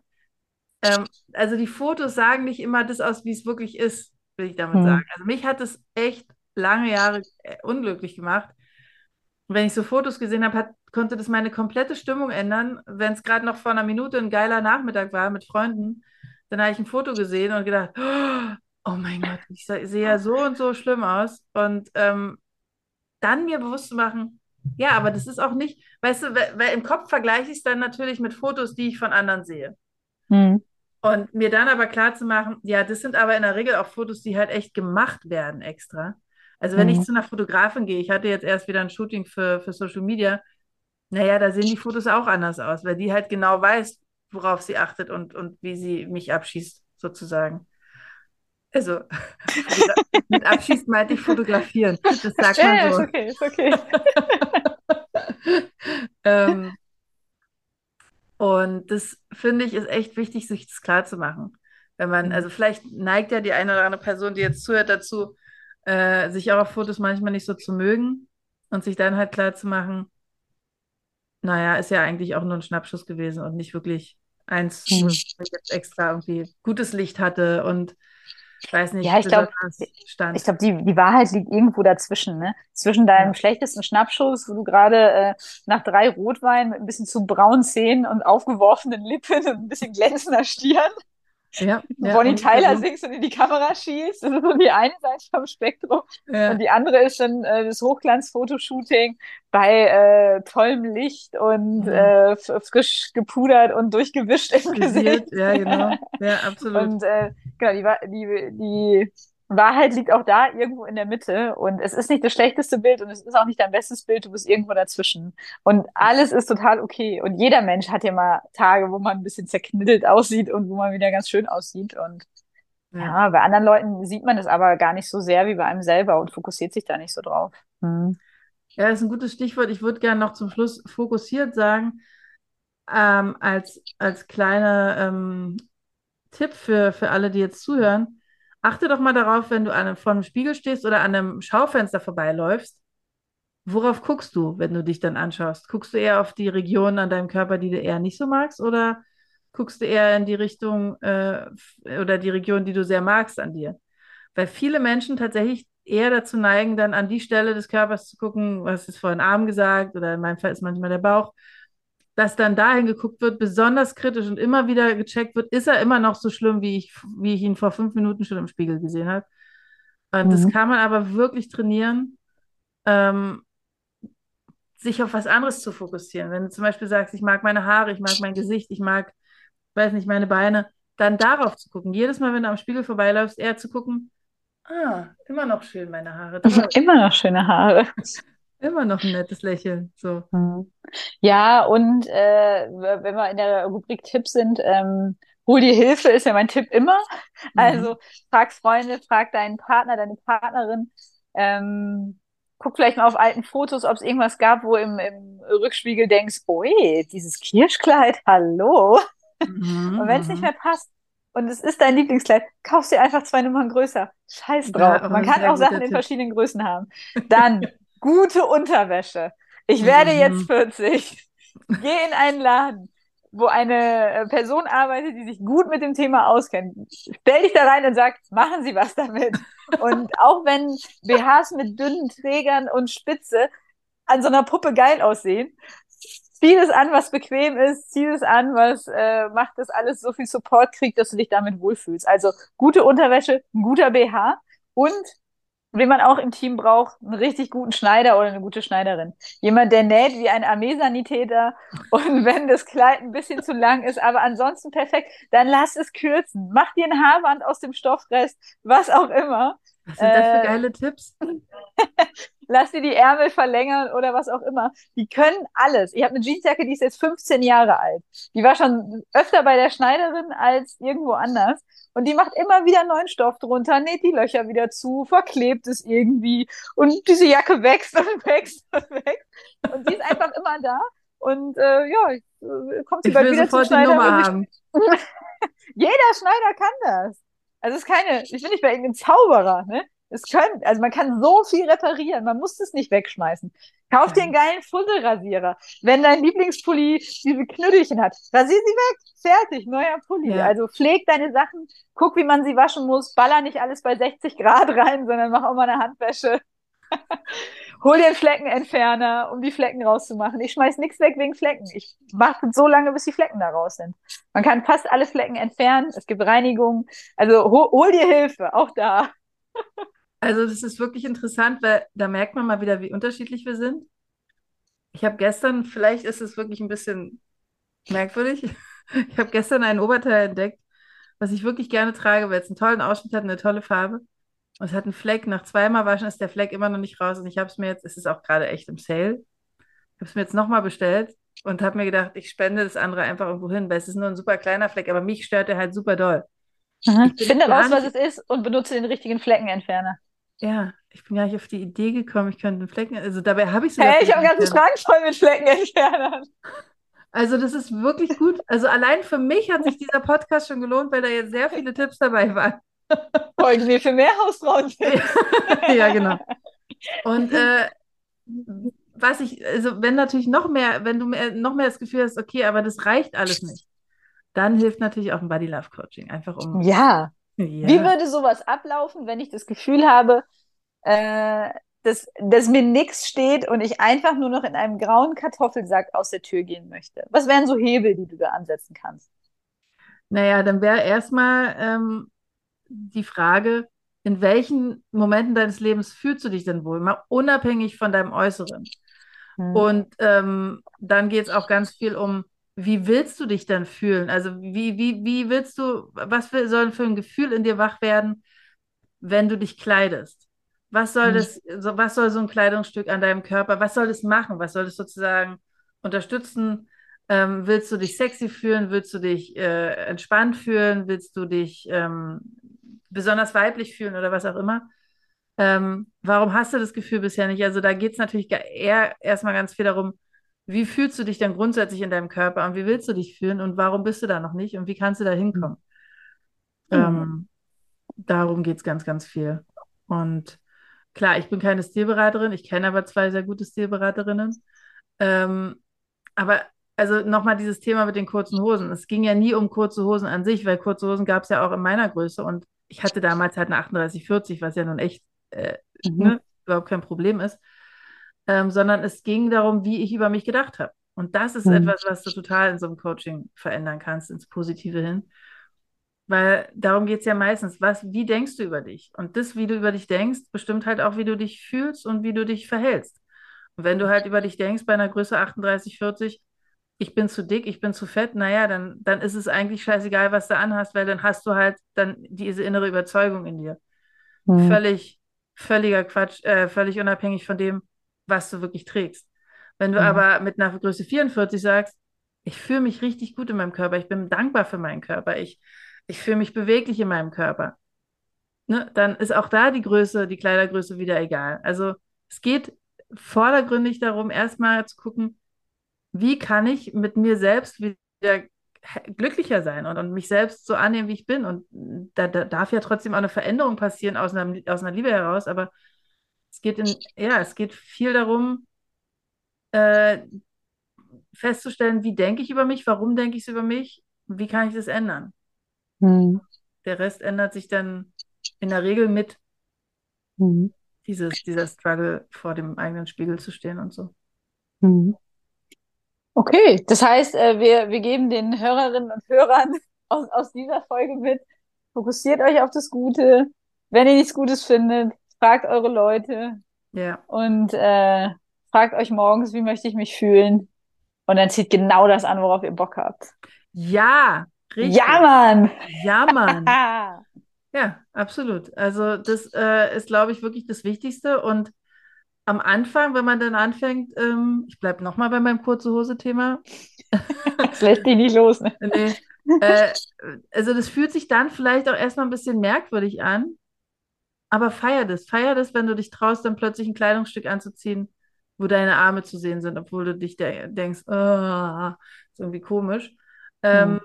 Ähm, also die Fotos sagen nicht immer das aus, wie es wirklich ist, will ich damit mhm. sagen. Also mich hat es echt lange Jahre äh, unglücklich gemacht. wenn ich so Fotos gesehen habe, konnte das meine komplette Stimmung ändern. Wenn es gerade noch vor einer Minute ein geiler Nachmittag war mit Freunden, dann habe ich ein Foto gesehen und gedacht, oh mein Gott, ich sehe ja so und so schlimm aus. Und ähm, dann mir bewusst zu machen, ja, aber das ist auch nicht, weißt du, weil, im Kopf vergleiche ich es dann natürlich mit Fotos, die ich von anderen sehe. Mhm. Und mir dann aber klar zu machen, ja, das sind aber in der Regel auch Fotos, die halt echt gemacht werden extra. Also wenn mhm. ich zu einer Fotografin gehe, ich hatte jetzt erst wieder ein Shooting für, für Social Media, naja, da sehen die Fotos auch anders aus, weil die halt genau weiß, worauf sie achtet und, und wie sie mich abschießt, sozusagen. Also, mit abschießen meinte ich fotografieren. Das sagt man so. Ja, ist okay, ist okay. (laughs) ähm, und das finde ich ist echt wichtig, sich das klar zu machen. Wenn man, also vielleicht neigt ja die eine oder andere Person, die jetzt zuhört, dazu, äh, sich auch auf Fotos manchmal nicht so zu mögen und sich dann halt klar zu machen, naja, ist ja eigentlich auch nur ein Schnappschuss gewesen und nicht wirklich eins, wo ich jetzt extra irgendwie gutes Licht hatte und ich weiß nicht, ja, ich glaube, ich glaube, die, die Wahrheit liegt irgendwo dazwischen, ne? Zwischen deinem ja. schlechtesten Schnappschuss, wo du gerade äh, nach drei Rotwein mit ein bisschen zu braunen Zähnen und aufgeworfenen Lippen und ein bisschen glänzender Stirn ja, ja, Bonnie Tyler also, singst und in die Kamera schießt. Das ist so die eine Seite vom Spektrum. Ja. Und die andere ist dann äh, das Hochglanz-Fotoshooting bei äh, tollem Licht und mhm. äh, frisch gepudert und durchgewischt im Gesicht. Ja, genau. Ja, (laughs) absolut. Und äh, genau, die, die, die Wahrheit liegt auch da irgendwo in der Mitte und es ist nicht das schlechteste Bild und es ist auch nicht dein bestes Bild, du bist irgendwo dazwischen. Und alles ist total okay. Und jeder Mensch hat ja mal Tage, wo man ein bisschen zerknittelt aussieht und wo man wieder ganz schön aussieht. Und ja, bei anderen Leuten sieht man es aber gar nicht so sehr wie bei einem selber und fokussiert sich da nicht so drauf. Hm. Ja, das ist ein gutes Stichwort. Ich würde gerne noch zum Schluss fokussiert sagen, ähm, als, als kleiner ähm, Tipp für, für alle, die jetzt zuhören achte doch mal darauf, wenn du an einem, vor einem Spiegel stehst oder an einem Schaufenster vorbeiläufst, worauf guckst du, wenn du dich dann anschaust? Guckst du eher auf die Regionen an deinem Körper, die du eher nicht so magst, oder guckst du eher in die Richtung äh, oder die Region, die du sehr magst an dir? Weil viele Menschen tatsächlich eher dazu neigen, dann an die Stelle des Körpers zu gucken, was ist vorhin Arm gesagt, oder in meinem Fall ist manchmal der Bauch, dass dann dahin geguckt wird, besonders kritisch und immer wieder gecheckt wird, ist er immer noch so schlimm, wie ich, wie ich ihn vor fünf Minuten schon im Spiegel gesehen habe. Und mhm. das kann man aber wirklich trainieren, ähm, sich auf was anderes zu fokussieren. Wenn du zum Beispiel sagst, ich mag meine Haare, ich mag mein Gesicht, ich mag, weiß nicht, meine Beine, dann darauf zu gucken. Jedes Mal, wenn du am Spiegel vorbeiläufst, eher zu gucken, ah, immer noch schön meine Haare. (laughs) immer noch schöne Haare. Immer noch ein nettes Lächeln. So. Mhm. Ja, und äh, wenn wir in der Rubrik Tipps sind, ähm, hol dir Hilfe ist ja mein Tipp immer. Mhm. Also frag Freunde, frag deinen Partner, deine Partnerin. Ähm, guck vielleicht mal auf alten Fotos, ob es irgendwas gab, wo im, im Rückspiegel denkst, oh, dieses Kirschkleid, hallo. Mhm, und wenn es nicht mhm. mehr passt, und es ist dein Lieblingskleid, kauf dir einfach zwei Nummern größer. Scheiß drauf. Ja, Man kann auch Sachen in verschiedenen Größen haben. Dann (laughs) gute Unterwäsche. Ich werde mhm. jetzt 40. Geh in einen Laden, wo eine äh, Person arbeitet, die sich gut mit dem Thema auskennt. Stell dich da rein und sag, machen Sie was damit. Und auch wenn BHs mit dünnen Trägern und Spitze an so einer Puppe geil aussehen, zieh es an, was bequem ist, zieh es an, was äh, macht, dass alles so viel Support kriegt, dass du dich damit wohlfühlst. Also gute Unterwäsche, ein guter BH und wie man auch im Team braucht, einen richtig guten Schneider oder eine gute Schneiderin. Jemand, der näht wie ein Armeesanitäter (laughs) und wenn das Kleid ein bisschen zu lang ist, aber ansonsten perfekt, dann lass es kürzen. Mach dir ein Haarband aus dem Stoffrest, was auch immer. Was sind das für äh, geile Tipps? (laughs) lass dir die Ärmel verlängern oder was auch immer. Die können alles. Ich habe eine Jeansjacke, die ist jetzt 15 Jahre alt. Die war schon öfter bei der Schneiderin als irgendwo anders. Und die macht immer wieder neuen Stoff drunter, näht die Löcher wieder zu, verklebt es irgendwie. Und diese Jacke wächst und (laughs) wächst und wächst. Und die ist einfach immer da. Und äh, ja, äh, kommt sie ich bald wieder zum Schneider. haben. (laughs) Jeder Schneider kann das. Also es ist keine, ich bin nicht bei irgendeinem Zauberer, ne? Es können, also man kann so viel reparieren, man muss es nicht wegschmeißen. Kauf dir einen geilen Fusselrasierer. Wenn dein Lieblingspulli diese Knüttelchen hat, rasier sie weg. Fertig, neuer Pulli. Ja. Also pfleg deine Sachen, guck, wie man sie waschen muss, baller nicht alles bei 60 Grad rein, sondern mach auch mal eine Handwäsche. Hol einen Fleckenentferner, um die Flecken rauszumachen. Ich schmeiß nichts weg wegen Flecken. Ich mache so lange, bis die Flecken da raus sind. Man kann fast alle Flecken entfernen. Es gibt Reinigung. Also hol, hol dir Hilfe, auch da. Also das ist wirklich interessant, weil da merkt man mal wieder, wie unterschiedlich wir sind. Ich habe gestern, vielleicht ist es wirklich ein bisschen merkwürdig, (laughs) ich habe gestern ein Oberteil entdeckt, was ich wirklich gerne trage, weil es einen tollen Ausschnitt hat, eine tolle Farbe. Und es hat einen Fleck. Nach zweimal waschen ist der Fleck immer noch nicht raus. Und ich habe es mir jetzt, es ist auch gerade echt im Sale. Ich habe es mir jetzt nochmal bestellt und habe mir gedacht, ich spende das andere einfach irgendwo hin, weil es ist nur ein super kleiner Fleck, aber mich stört der halt super doll. Ich finde raus, was es ist und benutze den richtigen Fleckenentferner. Ja, ich bin gar nicht auf die Idee gekommen, ich könnte einen Flecken, also dabei habe ich so. Hey, ich habe einen ganzen Schrank voll mit Fleckenentfernern. Also das ist wirklich gut. Also allein für mich hat sich dieser Podcast schon gelohnt, weil da jetzt sehr viele Tipps dabei waren. Folgen wir für mehr Hausfrauen. (laughs) ja, genau. Und äh, was ich, also wenn natürlich noch mehr, wenn du mehr, noch mehr das Gefühl hast, okay, aber das reicht alles nicht, dann hilft natürlich auch ein Body Love Coaching. Einfach um. Ja. ja. Wie würde sowas ablaufen, wenn ich das Gefühl habe, äh, dass, dass mir nichts steht und ich einfach nur noch in einem grauen Kartoffelsack aus der Tür gehen möchte? Was wären so Hebel, die du da ansetzen kannst? Naja, dann wäre erstmal ähm, die Frage, in welchen Momenten deines Lebens fühlst du dich denn wohl? Mal unabhängig von deinem Äußeren. Mhm. Und ähm, dann geht es auch ganz viel um, wie willst du dich dann fühlen? Also wie, wie, wie willst du, was für, soll für ein Gefühl in dir wach werden, wenn du dich kleidest? Was soll mhm. das, so, was soll so ein Kleidungsstück an deinem Körper, was soll das machen? Was soll das sozusagen unterstützen? Ähm, willst du dich sexy fühlen? Willst du dich äh, entspannt fühlen? Willst du dich ähm, besonders weiblich fühlen oder was auch immer? Ähm, warum hast du das Gefühl bisher nicht? Also da geht es natürlich eher erstmal ganz viel darum, wie fühlst du dich denn grundsätzlich in deinem Körper und wie willst du dich fühlen und warum bist du da noch nicht und wie kannst du da hinkommen? Mhm. Ähm, darum geht es ganz, ganz viel. Und klar, ich bin keine Stilberaterin, ich kenne aber zwei sehr gute Stilberaterinnen. Ähm, aber also nochmal dieses Thema mit den kurzen Hosen. Es ging ja nie um kurze Hosen an sich, weil kurze Hosen gab es ja auch in meiner Größe und ich hatte damals halt eine 3840, was ja nun echt äh, mhm. ne, überhaupt kein Problem ist, ähm, sondern es ging darum, wie ich über mich gedacht habe. Und das ist mhm. etwas, was du total in so einem Coaching verändern kannst, ins Positive hin. Weil darum geht es ja meistens. Was, wie denkst du über dich? Und das, wie du über dich denkst, bestimmt halt auch, wie du dich fühlst und wie du dich verhältst. Und wenn du halt über dich denkst, bei einer Größe 38, 40, ich bin zu dick, ich bin zu fett, naja, dann, dann ist es eigentlich scheißegal, was du anhast, weil dann hast du halt dann diese innere Überzeugung in dir. Mhm. Völlig, völliger Quatsch, äh, völlig unabhängig von dem, was du wirklich trägst. Wenn du mhm. aber mit einer Größe 44 sagst, ich fühle mich richtig gut in meinem Körper, ich bin dankbar für meinen Körper, ich, ich fühle mich beweglich in meinem Körper, ne, dann ist auch da die Größe, die Kleidergröße wieder egal. Also es geht vordergründig darum, erstmal zu gucken, wie kann ich mit mir selbst wieder glücklicher sein und, und mich selbst so annehmen, wie ich bin. Und da, da darf ja trotzdem auch eine Veränderung passieren aus einer, aus einer Liebe heraus, aber es geht in, ja, es geht viel darum, äh, festzustellen, wie denke ich über mich, warum denke ich es über mich, wie kann ich das ändern. Mhm. Der Rest ändert sich dann in der Regel mit mhm. dieses, dieser Struggle vor dem eigenen Spiegel zu stehen und so. Mhm. Okay, das heißt, äh, wir, wir geben den Hörerinnen und Hörern aus, aus dieser Folge mit, fokussiert euch auf das Gute. Wenn ihr nichts Gutes findet, fragt eure Leute. Ja. Und äh, fragt euch morgens, wie möchte ich mich fühlen. Und dann zieht genau das an, worauf ihr Bock habt. Ja, richtig. Ja, Mann. Ja, Mann. (laughs) ja, absolut. Also das äh, ist, glaube ich, wirklich das Wichtigste. Und am Anfang, wenn man dann anfängt, ähm, ich bleibe nochmal bei meinem kurze Hose-Thema. Das lässt dich nicht los, ne? (laughs) nee. Äh, also das fühlt sich dann vielleicht auch erstmal ein bisschen merkwürdig an, aber feier das. Feier das, wenn du dich traust, dann plötzlich ein Kleidungsstück anzuziehen, wo deine Arme zu sehen sind, obwohl du dich de denkst, oh, ist irgendwie komisch. Ähm, hm.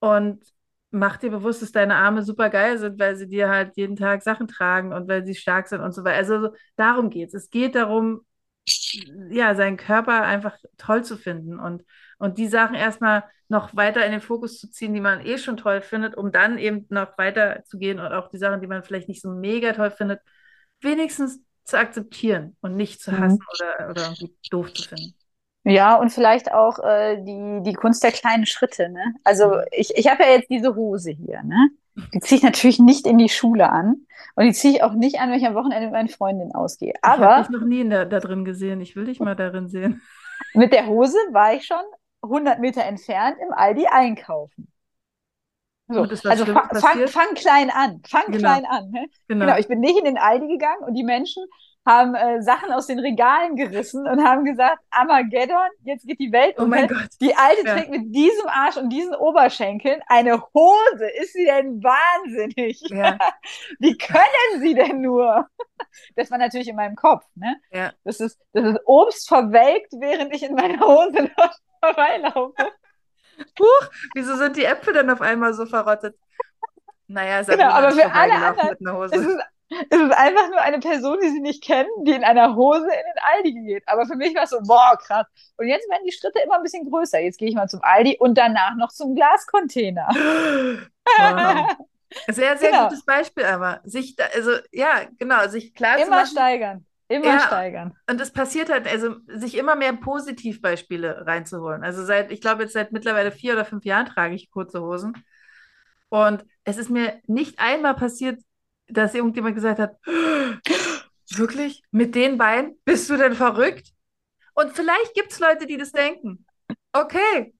Und mach dir bewusst, dass deine Arme super geil sind, weil sie dir halt jeden Tag Sachen tragen und weil sie stark sind und so weiter. Also darum geht es. Es geht darum, ja, seinen Körper einfach toll zu finden und, und die Sachen erstmal noch weiter in den Fokus zu ziehen, die man eh schon toll findet, um dann eben noch weiter zu gehen und auch die Sachen, die man vielleicht nicht so mega toll findet, wenigstens zu akzeptieren und nicht zu hassen mhm. oder, oder irgendwie doof zu finden. Ja, und vielleicht auch äh, die, die Kunst der kleinen Schritte. Ne? Also mhm. ich, ich habe ja jetzt diese Hose hier. Ne? Die ziehe ich natürlich nicht in die Schule an. Und die ziehe ich auch nicht an, wenn ich am Wochenende mit meinen Freundinnen ausgehe. Aber. Ich habe dich noch nie in der, da drin gesehen. Ich will dich mal darin sehen. Mit der Hose war ich schon 100 Meter entfernt im Aldi einkaufen. So. also fa fang, fang, klein an, fang genau. klein an. Ne? Genau. genau. ich bin nicht in den Aldi gegangen und die Menschen haben äh, Sachen aus den Regalen gerissen und haben gesagt, Armageddon, jetzt geht die Welt um. Oh mein Gott. Die Alte ja. trägt mit diesem Arsch und diesen Oberschenkeln eine Hose. Ist sie denn wahnsinnig? Ja. (laughs) Wie können sie denn nur? (laughs) Das war natürlich in meinem Kopf. Ne? Ja. Das, ist, das ist Obst verwelkt, während ich in meiner Hose (laughs) vorbeilaufe. Huch, wieso sind die Äpfel dann auf einmal so verrottet? Naja, genau, aber für alle anderen, es ist, es ist einfach nur eine Person, die sie nicht kennen, die in einer Hose in den Aldi geht. Aber für mich war es so, boah, krass. Und jetzt werden die Schritte immer ein bisschen größer. Jetzt gehe ich mal zum Aldi und danach noch zum Glascontainer. Wow. (laughs) Sehr, sehr genau. gutes Beispiel, aber sich, da, also ja, genau, sich klar immer machen, steigern. Immer ja, steigern. Und es passiert halt, also sich immer mehr Positivbeispiele reinzuholen. Also seit, ich glaube, jetzt seit mittlerweile vier oder fünf Jahren trage ich kurze Hosen. Und es ist mir nicht einmal passiert, dass irgendjemand gesagt hat, (gasps) wirklich? Mit den Beinen? Bist du denn verrückt? Und vielleicht gibt es Leute, die das denken. Okay,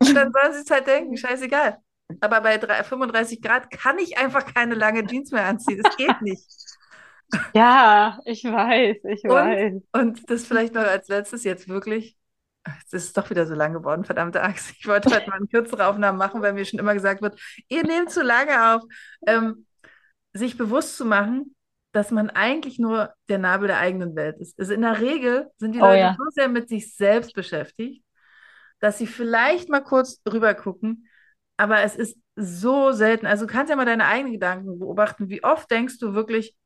dann sollen sie es halt denken, scheißegal. Aber bei 35 Grad kann ich einfach keine lange Jeans mehr anziehen. Das geht nicht. (laughs) Ja, ich weiß, ich und, weiß. Und das vielleicht noch als letztes jetzt wirklich. Es ist doch wieder so lang geworden, verdammte Axt. Ich wollte heute mal eine kürzere Aufnahme machen, weil mir schon immer gesagt wird, ihr nehmt zu lange auf. Ähm, sich bewusst zu machen, dass man eigentlich nur der Nabel der eigenen Welt ist. Also in der Regel sind die oh, Leute ja. so sehr mit sich selbst beschäftigt, dass sie vielleicht mal kurz rüber gucken, aber es ist so selten. Also du kannst ja mal deine eigenen Gedanken beobachten. Wie oft denkst du wirklich,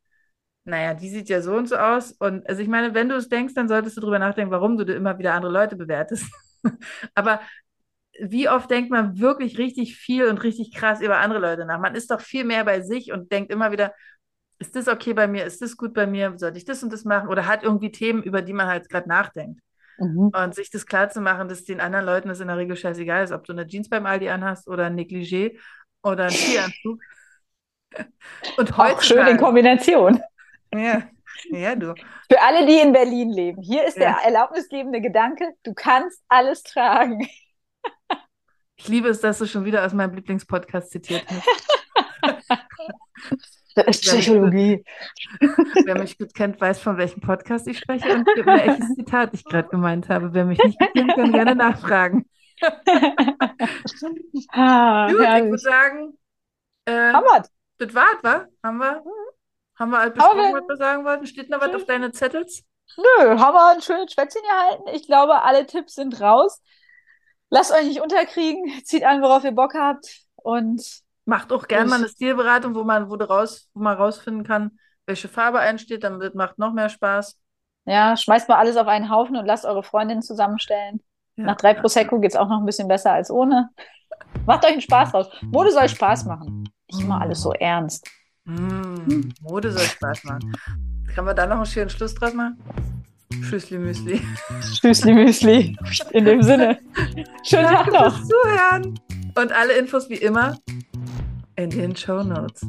naja, die sieht ja so und so aus. Und also ich meine, wenn du es denkst, dann solltest du darüber nachdenken, warum du immer wieder andere Leute bewertest. (laughs) aber wie oft denkt man wirklich richtig viel und richtig krass über andere Leute nach? Man ist doch viel mehr bei sich und denkt immer wieder, ist das okay bei mir? Ist das gut bei mir? Sollte ich das und das machen? Oder hat irgendwie Themen, über die man halt gerade nachdenkt. Mhm. Und sich das klar zu machen, dass den anderen Leuten das in der Regel scheißegal ist, ob du eine Jeans beim Aldi anhast oder ein Negligé oder ein Skianzug. (laughs) und heute. Auch schön in Kombination. Ja. Ja, du. Für alle, die in Berlin leben, hier ist ja. der erlaubnisgebende Gedanke, du kannst alles tragen. Ich liebe es, dass du schon wieder aus meinem Lieblingspodcast zitiert hast. (laughs) Das ist Psychologie. Wer mich gut kennt, weiß, von welchem Podcast ich spreche und welches Zitat ich gerade gemeint habe. Wer mich nicht kennt, kann gerne (laughs) nachfragen. ah, gut, ich würde sagen, äh, haben wir Das war's, wa? Haben wir? Mhm. Haben wir halt besprochen, was wir sagen wollten? Steht noch was auf deine Zettels? Nö, haben wir ein schönes Schwätzchen gehalten. Ich glaube, alle Tipps sind raus. Lasst euch nicht unterkriegen, (laughs) zieht an, worauf ihr Bock habt und macht auch gerne mal eine Stilberatung, wo man, wo, raus, wo man rausfinden kann, welche Farbe einsteht, dann wird, macht noch mehr Spaß. Ja, schmeißt mal alles auf einen Haufen und lasst eure Freundinnen zusammenstellen. Ja. Nach drei Prosecco geht es auch noch ein bisschen besser als ohne. (laughs) Macht euch einen Spaß raus. Mode soll Spaß machen. Nicht immer alles so ernst. Mm, Mode soll Spaß machen. Kann man da noch einen schönen Schluss draus machen? Müsli. Tschüssli Müsli. In dem Sinne. Schönen Danke Tag noch. Fürs Zuhören. Und alle Infos wie immer in den Show Notes.